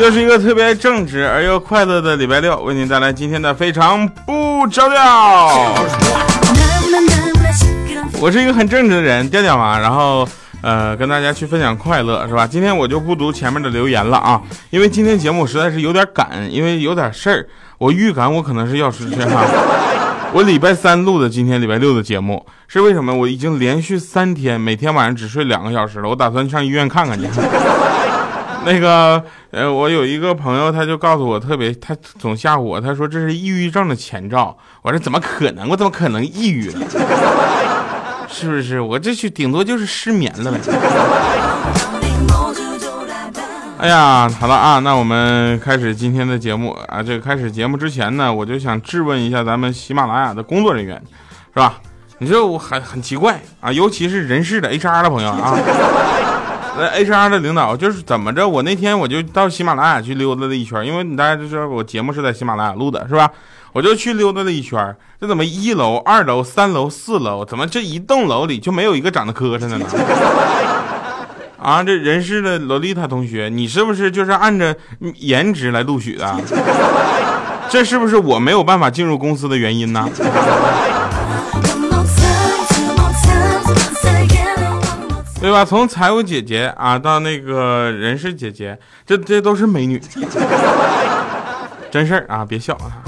又是一个特别正直而又快乐的礼拜六，为您带来今天的非常不着调。我是一个很正直的人，调调嘛，然后呃跟大家去分享快乐，是吧？今天我就不读前面的留言了啊，因为今天节目实在是有点赶，因为有点事儿，我预感我可能是要失去哈。我礼拜三录的今天礼拜六的节目是为什么？我已经连续三天每天晚上只睡两个小时了，我打算上医院看看去。那个呃，我有一个朋友，他就告诉我特别，他总吓唬我，他说这是抑郁症的前兆。我说怎么可能？我怎么可能抑郁了？是不是？我这去顶多就是失眠了呗。哎呀，好了啊，那我们开始今天的节目啊。这个开始节目之前呢，我就想质问一下咱们喜马拉雅的工作人员，是吧？你说我很很奇怪啊，尤其是人事的 HR 的朋友啊，那 HR 的领导就是怎么着？我那天我就到喜马拉雅去溜达了一圈，因为你大家都知道我节目是在喜马拉雅录的，是吧？我就去溜达了一圈，这怎么一楼、二楼、三楼、四楼，怎么这一栋楼里就没有一个长得磕碜的呢？啊，这人事的洛丽塔同学，你是不是就是按着颜值来录取的？这是不是我没有办法进入公司的原因呢？对吧？从财务姐姐啊到那个人事姐姐，这这都是美女，真事儿啊，别笑啊。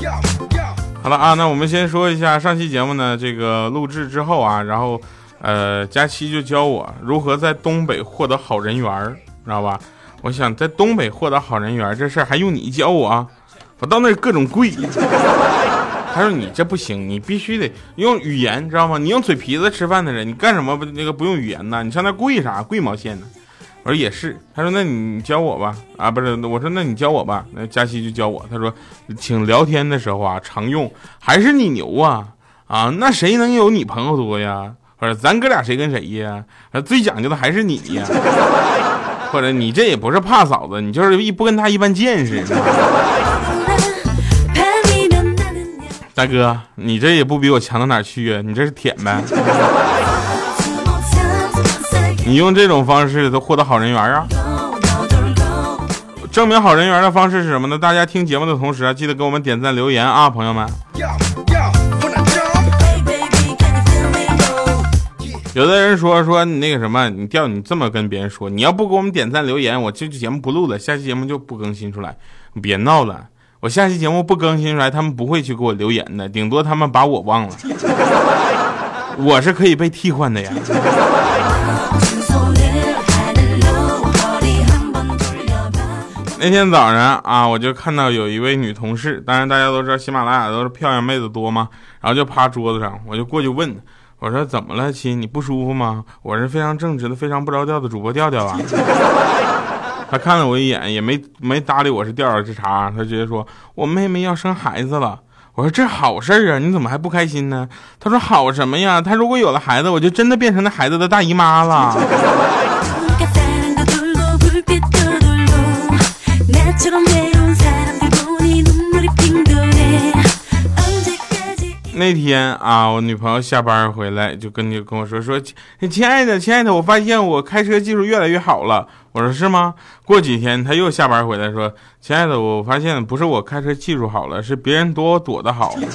好了啊，那我们先说一下上期节目呢，这个录制之后啊，然后。呃，佳期就教我如何在东北获得好人缘知道吧？我想在东北获得好人缘这事儿还用你教我？我到那各种跪。他说你这不行，你必须得用语言，知道吗？你用嘴皮子吃饭的人，你干什么不那个不用语言呢？你上那跪啥？跪毛线呢？我说也是。他说那你教我吧。啊，不是，我说那你教我吧。那佳期就教我。他说，请聊天的时候啊，常用还是你牛啊啊，那谁能有你朋友多呀？或者咱哥俩谁跟谁呀？最讲究的还是你呀。或者你这也不是怕嫂子，你就是一不跟他一般见识。大哥，你这也不比我强到哪去呀？你这是舔呗？你用这种方式都获得好人缘啊？证明好人缘的方式是什么呢？大家听节目的同时啊，记得给我们点赞留言啊，朋友们。有的人说说你那个什么，你调你这么跟别人说，你要不给我们点赞留言，我这期节目不录了，下期节目就不更新出来。你别闹了，我下期节目不更新出来，他们不会去给我留言的，顶多他们把我忘了。我是可以被替换的呀。那天早上啊，我就看到有一位女同事，当然大家都知道喜马拉雅都是漂亮妹子多嘛，然后就趴桌子上，我就过去问。我说怎么了，亲？你不舒服吗？我是非常正直的、非常不着调的主播调调啊。他看了我一眼，也没没搭理我是调调这茬，他直接说：“我妹妹要生孩子了。”我说：“这好事啊，你怎么还不开心呢？”他说：“好什么呀？他如果有了孩子，我就真的变成那孩子的大姨妈了。”那天啊，我女朋友下班回来就跟你跟我说说，亲爱的亲爱的，我发现我开车技术越来越好了。我说是吗？过几天她又下班回来说，亲爱的，我发现不是我开车技术好了，是别人躲我躲得好。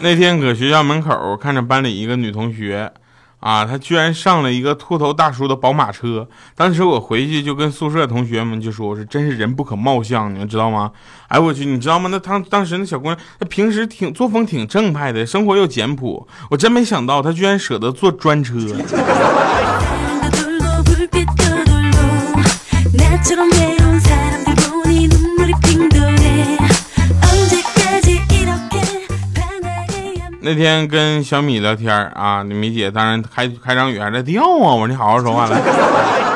那天搁学校门口看着班里一个女同学。啊，他居然上了一个秃头大叔的宝马车。当时我回去就跟宿舍同学们就说：“我说真是人不可貌相，你们知道吗？”哎，我去，你知道吗？那当当时那小姑娘，她平时挺作风挺正派的，生活又简朴。我真没想到她居然舍得坐专车。那天跟小米聊天啊，你米姐当然开开场语还在调啊，我说你好好说话来。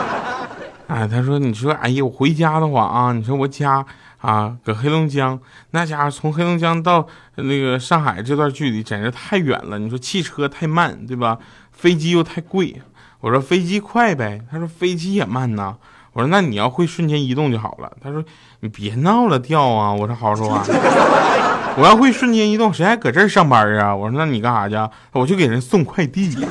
哎，他说你说哎呀，我回家的话啊，你说我家啊搁黑龙江，那家伙从黑龙江到那个上海这段距离简直太远了。你说汽车太慢对吧？飞机又太贵。我说飞机快呗，他说飞机也慢呐。我说那你要会瞬间移动就好了。他说你别闹了，掉啊。我说好好说话。我要会瞬间移动，谁还搁这儿上班啊？我说那你干啥去？我去给人送快递。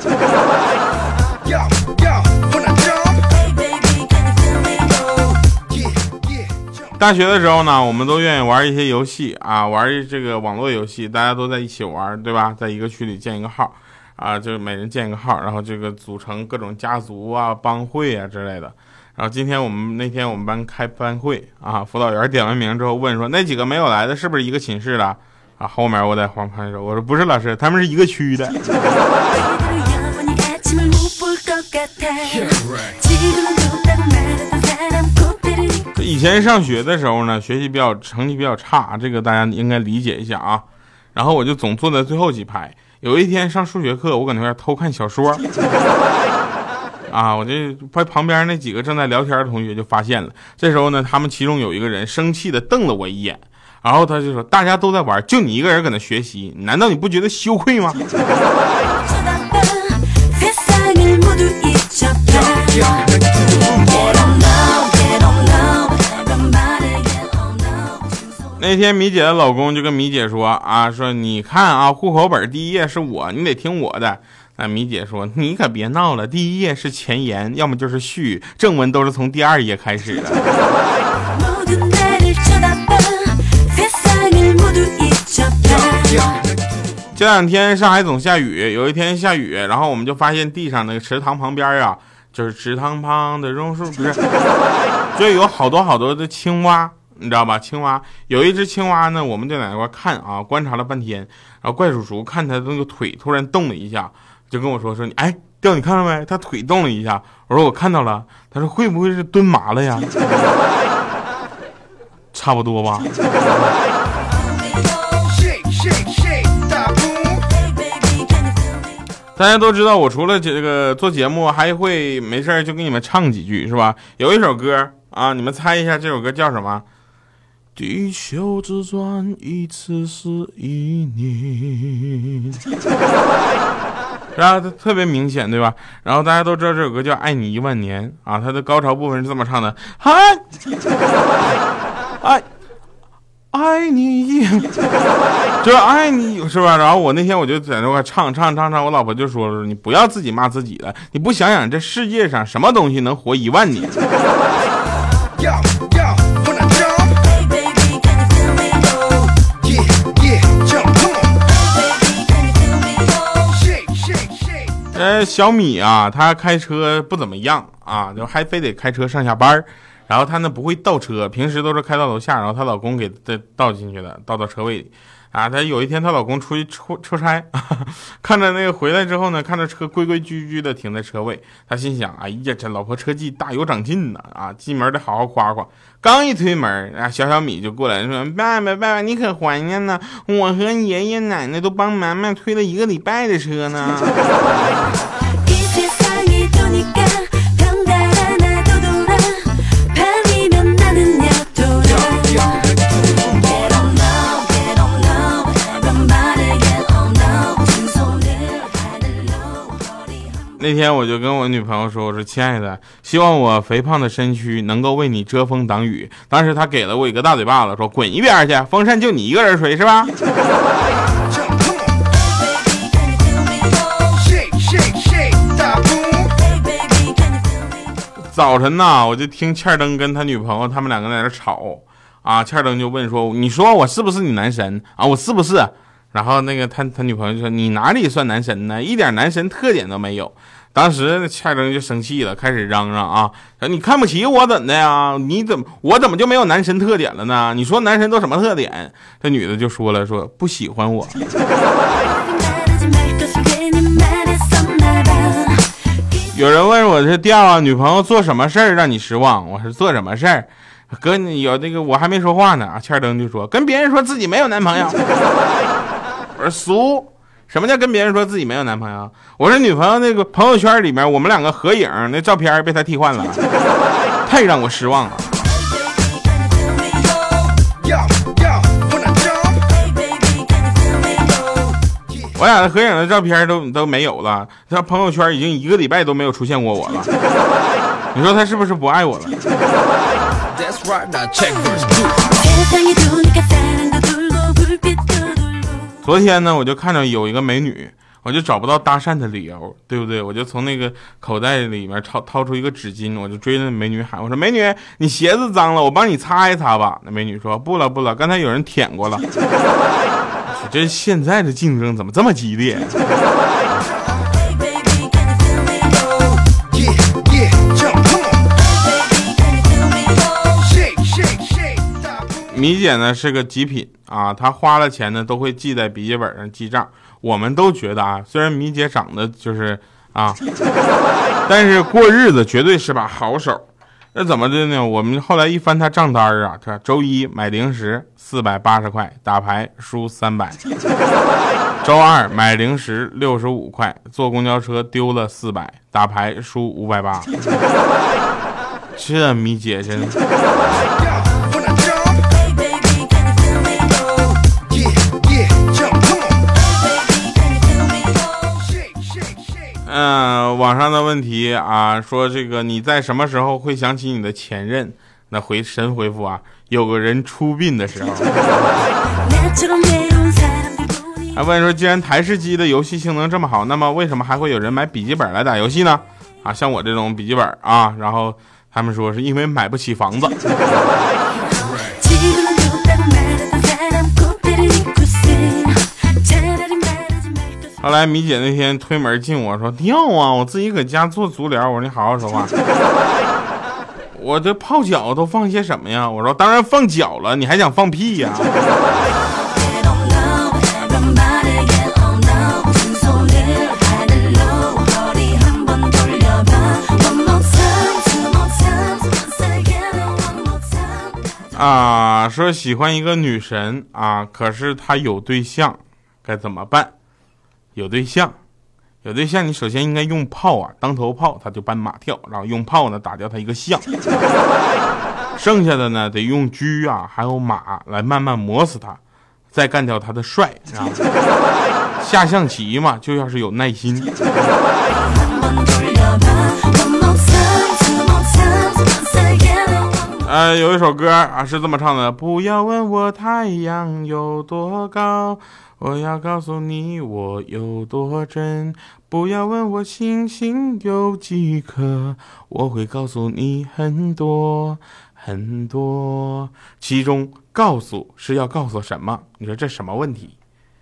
大学的时候呢，我们都愿意玩一些游戏啊，玩这个网络游戏，大家都在一起玩，对吧？在一个区里建一个号，啊，就每人建一个号，然后这个组成各种家族啊、帮会啊之类的。然后今天我们那天我们班开班会啊，辅导员点完名之后问说，那几个没有来的是不是一个寝室的？啊，后面我在旁边说，我说不是老师，他们是一个区的。以前上学的时候呢，学习比较成绩比较差，这个大家应该理解一下啊。然后我就总坐在最后几排。有一天上数学课，我搁那边偷看小说，啊，我这旁旁边那几个正在聊天的同学就发现了。这时候呢，他们其中有一个人生气的瞪了我一眼，然后他就说：“大家都在玩，就你一个人搁那学习，难道你不觉得羞愧吗？” 那天米姐的老公就跟米姐说啊，说你看啊，户口本第一页是我，你得听我的。那米姐说，你可别闹了，第一页是前言，要么就是序，正文都是从第二页开始的。这两天上海总下雨，有一天下雨，然后我们就发现地上那个池塘旁边啊，就是池塘旁的榕树，不是，就有好多好多的青蛙。你知道吧？青蛙有一只青蛙呢，我们就在那块看啊，观察了半天。然后怪叔叔看他那个腿突然动了一下，就跟我说说你哎，掉你看到没？他腿动了一下。我说我看到了。他说会不会是蹲麻了呀？差不多吧。大家都知道，我除了这个做节目，还会没事就给你们唱几句，是吧？有一首歌啊，你们猜一下这首歌叫什么？地球自转一次是一年，然后它特别明显，对吧？然后大家都知道这首歌叫《爱你一万年》啊，它的高潮部分是这么唱的：嗨，爱爱你一，就爱你，是吧？然后我那天我就在那块唱唱唱唱，我老婆就说了：“你不要自己骂自己了，你不想想这世界上什么东西能活一万年？”小米啊，他开车不怎么样啊，就还非得开车上下班然后他呢不会倒车，平时都是开到楼下，然后她老公给再倒进去的，倒到车位里。啊，她有一天她老公出去出出差，看着那个回来之后呢，看着车规规矩矩的停在车位，她心想：哎呀，这老婆车技大有长进呢！啊，进门得好好夸夸。刚一推门，啊，小小米就过来说：“爸爸，爸爸，你可怀念呢？我和爷爷奶奶都帮妈妈推了一个礼拜的车呢。”那天我就跟我女朋友说：“我说亲爱的，希望我肥胖的身躯能够为你遮风挡雨。”当时她给了我一个大嘴巴子，说：“滚一边去，风扇就你一个人吹是吧？”早晨呐，我就听欠灯跟他女朋友他们两个在那吵啊，欠灯就问说：“你说我是不是你男神啊？我是不是？”然后那个他他女朋友就说：“你哪里算男神呢？一点男神特点都没有。”当时欠灯就生气了，开始嚷嚷啊：“说你看不起我怎的呀？你怎么我怎么就没有男神特点了呢？你说男神都什么特点？”这女的就说了：“说不喜欢我。”有人问我是调啊，女朋友做什么事儿让你失望？我说做什么事儿？哥，你有那个我还没说话呢啊！欠灯就说跟别人说自己没有男朋友。我说俗，什么叫跟别人说自己没有男朋友？我说女朋友那个朋友圈里面我们两个合影那照片被他替换了，太让我失望了。我俩的合影的照片都都没有了，他朋友圈已经一个礼拜都没有出现过我了。你说他是不是不爱我了？昨天呢，我就看到有一个美女，我就找不到搭讪的理由，对不对？我就从那个口袋里面掏掏出一个纸巾，我就追着美女喊：“我说美女，你鞋子脏了，我帮你擦一擦吧。”那美女说：“不了不了，刚才有人舔过了。” 这现在的竞争怎么这么激烈？米姐呢是个极品啊，她花了钱呢都会记在笔记本上记账。我们都觉得啊，虽然米姐长得就是啊，但是过日子绝对是把好手。那怎么的呢？我们后来一翻她账单啊，她周一买零食四百八十块，打牌输三百；周二买零食六十五块，坐公交车丢了四百，打牌输五百八。这米姐真。嗯，网上的问题啊，说这个你在什么时候会想起你的前任？那回神回复啊，有个人出殡的时候。还 问说，既然台式机的游戏性能这么好，那么为什么还会有人买笔记本来打游戏呢？啊，像我这种笔记本啊，然后他们说是因为买不起房子。后来米姐那天推门进我说尿啊，我自己搁家做足疗。我说你好好说话。我这泡脚都放些什么呀？我说当然放脚了，你还想放屁呀？啊，说喜欢一个女神啊，可是她有对象，该怎么办？有对象，有对象，你首先应该用炮啊，当头炮，他就搬马跳，然后用炮呢打掉他一个象，剩下的呢得用车啊，还有马来慢慢磨死他，再干掉他的帅，啊，下象棋嘛，就要是有耐心。呃，有一首歌啊是这么唱的：不要问我太阳有多高。我要告诉你我有多真，不要问我星星有几颗，我会告诉你很多很多。其中告诉是要告诉什么？你说这什么问题？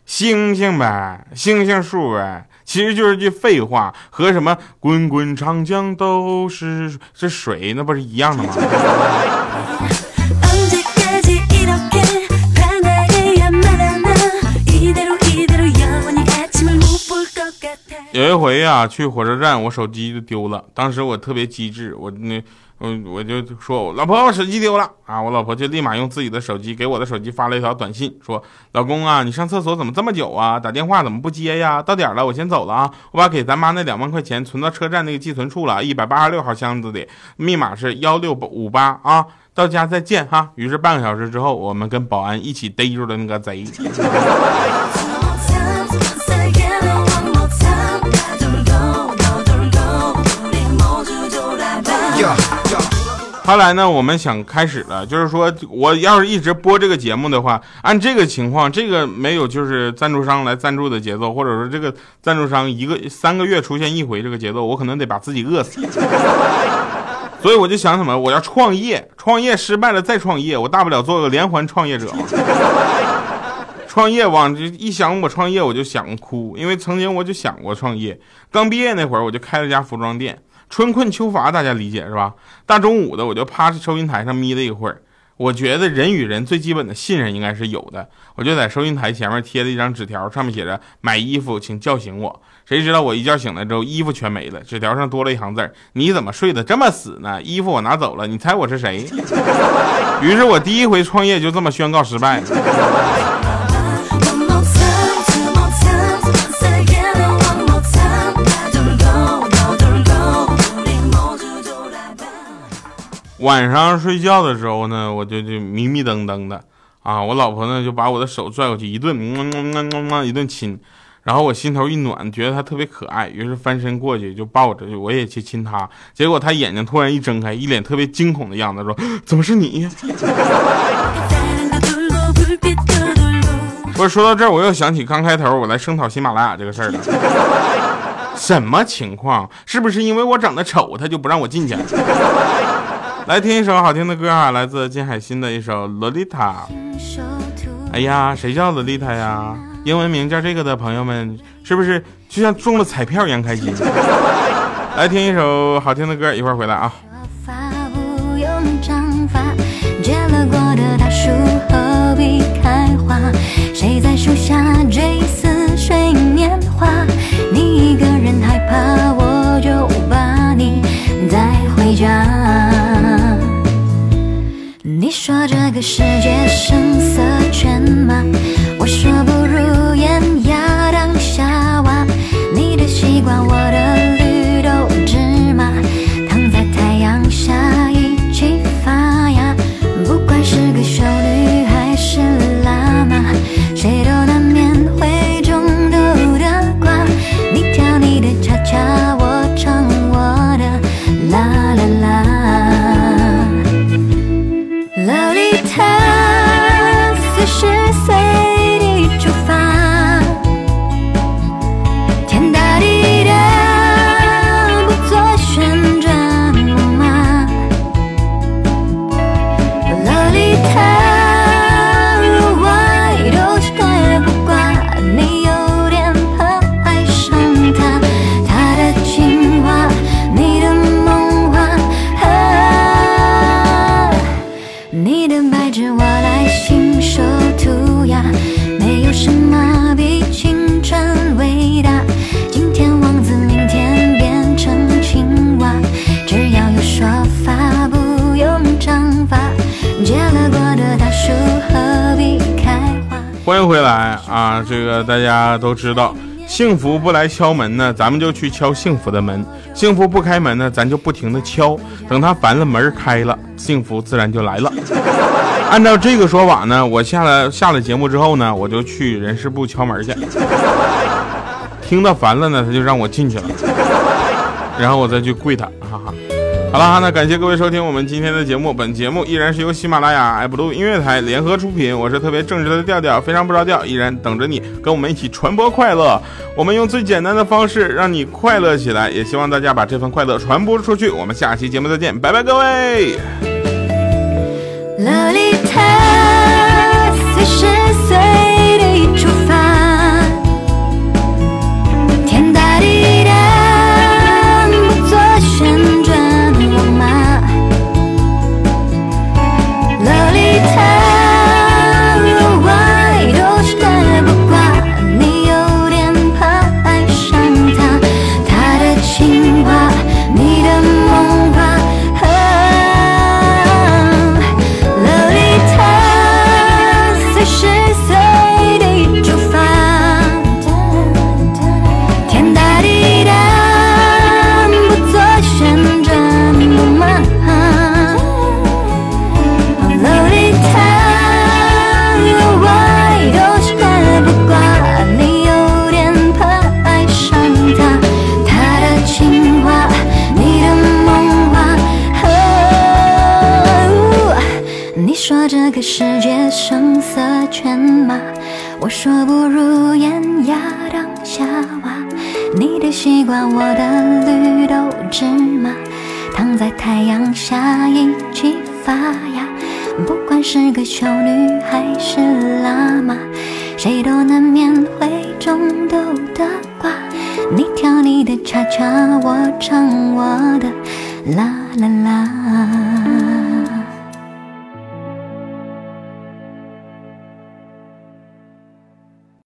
星星呗，星星数呗，其实就是句废话，和什么滚滚长江都是是水，那不是一样的吗？有一回呀，去火车站，我手机就丢了。当时我特别机智，我那，我我就说，老婆，我手机丢了啊！我老婆就立马用自己的手机给我的手机发了一条短信，说：“老公啊，你上厕所怎么这么久啊？打电话怎么不接呀？到点了，我先走了啊！我把给咱妈那两万块钱存到车站那个寄存处了，一百八十六号箱子里，密码是幺六五八啊！到家再见哈。”于是半个小时之后，我们跟保安一起逮住了那个贼。后来呢，我们想开始了，就是说我要是一直播这个节目的话，按这个情况，这个没有就是赞助商来赞助的节奏，或者说这个赞助商一个三个月出现一回这个节奏，我可能得把自己饿死。所以我就想什么，我要创业，创业失败了再创业，我大不了做个连环创业者。创业往这一想，我创业我就想哭，因为曾经我就想过创业，刚毕业那会儿我就开了家服装店。春困秋乏，大家理解是吧？大中午的，我就趴在收银台上眯了一会儿。我觉得人与人最基本的信任应该是有的，我就在收银台前面贴了一张纸条，上面写着“买衣服请叫醒我”。谁知道我一觉醒来之后，衣服全没了，纸条上多了一行字你怎么睡得这么死呢？衣服我拿走了，你猜我是谁？”于是我第一回创业就这么宣告失败晚上睡觉的时候呢，我就就迷迷瞪瞪的啊，我老婆呢就把我的手拽过去一顿，一顿亲，然后我心头一暖，觉得她特别可爱，于是翻身过去就抱着，我也去亲她，结果她眼睛突然一睁开，一脸特别惊恐的样子，说：“怎么是你？”不是说到这儿，我又想起刚开头我来声讨喜马拉雅这个事儿了。什么情况？是不是因为我长得丑，他就不让我进去了？来听一首好听的歌啊，来自金海心的一首《洛丽塔》。哎呀，谁叫洛丽塔呀？英文名叫这个的朋友们，是不是就像中了彩票一样开心？来听一首好听的歌，一会儿回来啊。谁在树下追似水年华？你一个人害怕，我就把你说十岁欢迎回来啊！这个大家都知道，幸福不来敲门呢，咱们就去敲幸福的门；幸福不开门呢，咱就不停的敲，等他烦了，门开了，幸福自然就来了。按照这个说法呢，我下了下了节目之后呢，我就去人事部敲门去。听到烦了呢，他就让我进去了，然后我再去跪他，哈哈。好了，那感谢各位收听我们今天的节目。本节目依然是由喜马拉雅、爱布鲁音乐台联合出品。我是特别正直的调调，非常不着调，依然等着你跟我们一起传播快乐。我们用最简单的方式让你快乐起来，也希望大家把这份快乐传播出去。我们下期节目再见，拜拜，各位。说这个世界声色犬马，我说不如烟亚当夏娃。你的西瓜，我的绿豆芝麻，躺在太阳下一起发芽。不管是个修女还是喇嘛，谁都难免会中毒的瓜。你跳你的恰恰，我唱我的啦啦啦。